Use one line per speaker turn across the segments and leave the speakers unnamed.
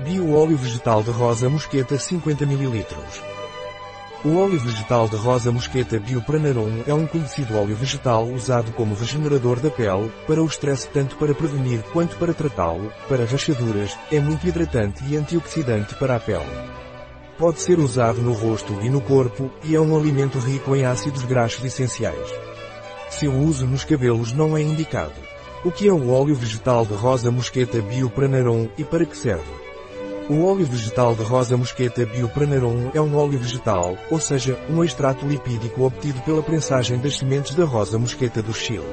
Bio-óleo vegetal de rosa mosqueta 50 ml. O óleo vegetal de rosa mosqueta Biopranarum é um conhecido óleo vegetal usado como regenerador da pele, para o estresse tanto para prevenir quanto para tratá-lo, para rachaduras, é muito hidratante e antioxidante para a pele. Pode ser usado no rosto e no corpo, e é um alimento rico em ácidos graxos essenciais. Seu uso nos cabelos não é indicado. O que é o óleo vegetal de rosa mosqueta Biopranarum e para que serve? O óleo vegetal de rosa mosqueta Biopranarum é um óleo vegetal, ou seja, um extrato lipídico obtido pela prensagem das sementes da rosa mosqueta do Chile.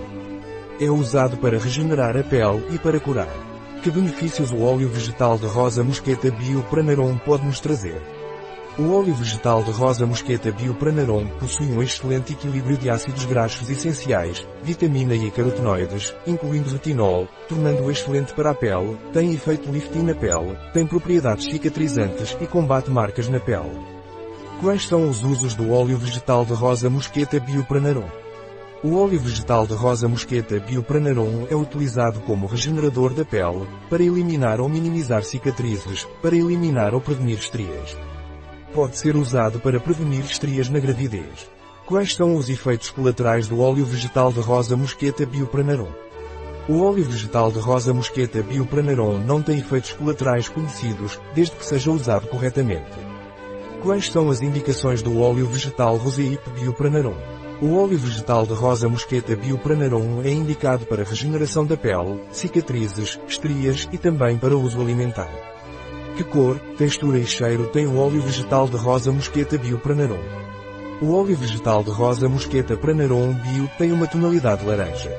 É usado para regenerar a pele e para curar. Que benefícios o óleo vegetal de rosa mosqueta Biopranarum pode nos trazer? O óleo vegetal de rosa mosqueta Biopranarum possui um excelente equilíbrio de ácidos graxos essenciais, vitamina e carotenoides, incluindo retinol, tornando-o excelente para a pele, tem efeito lifting na pele, tem propriedades cicatrizantes e combate marcas na pele. Quais são os usos do óleo vegetal de rosa mosqueta Biopranarum? O óleo vegetal de rosa mosqueta Biopranarum é utilizado como regenerador da pele, para eliminar ou minimizar cicatrizes, para eliminar ou prevenir estrias. Pode ser usado para prevenir estrias na gravidez. Quais são os efeitos colaterais do óleo vegetal de rosa mosqueta Biopranarum? O óleo vegetal de rosa mosqueta Biopranarum não tem efeitos colaterais conhecidos, desde que seja usado corretamente. Quais são as indicações do óleo vegetal Roseip Biopranarum? O óleo vegetal de rosa mosqueta Biopranarum é indicado para regeneração da pele, cicatrizes, estrias e também para uso alimentar. Que cor, textura e cheiro tem o óleo vegetal de rosa mosqueta Bio Pranarum? O óleo vegetal de rosa mosqueta Pranarum Bio tem uma tonalidade laranja.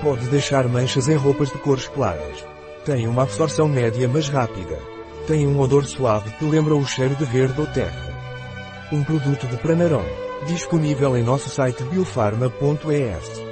Pode deixar manchas em roupas de cores claras. Tem uma absorção média mas rápida. Tem um odor suave que lembra o cheiro de verde ou terra. Um produto de Pranarum. Disponível em nosso site biofarma.es.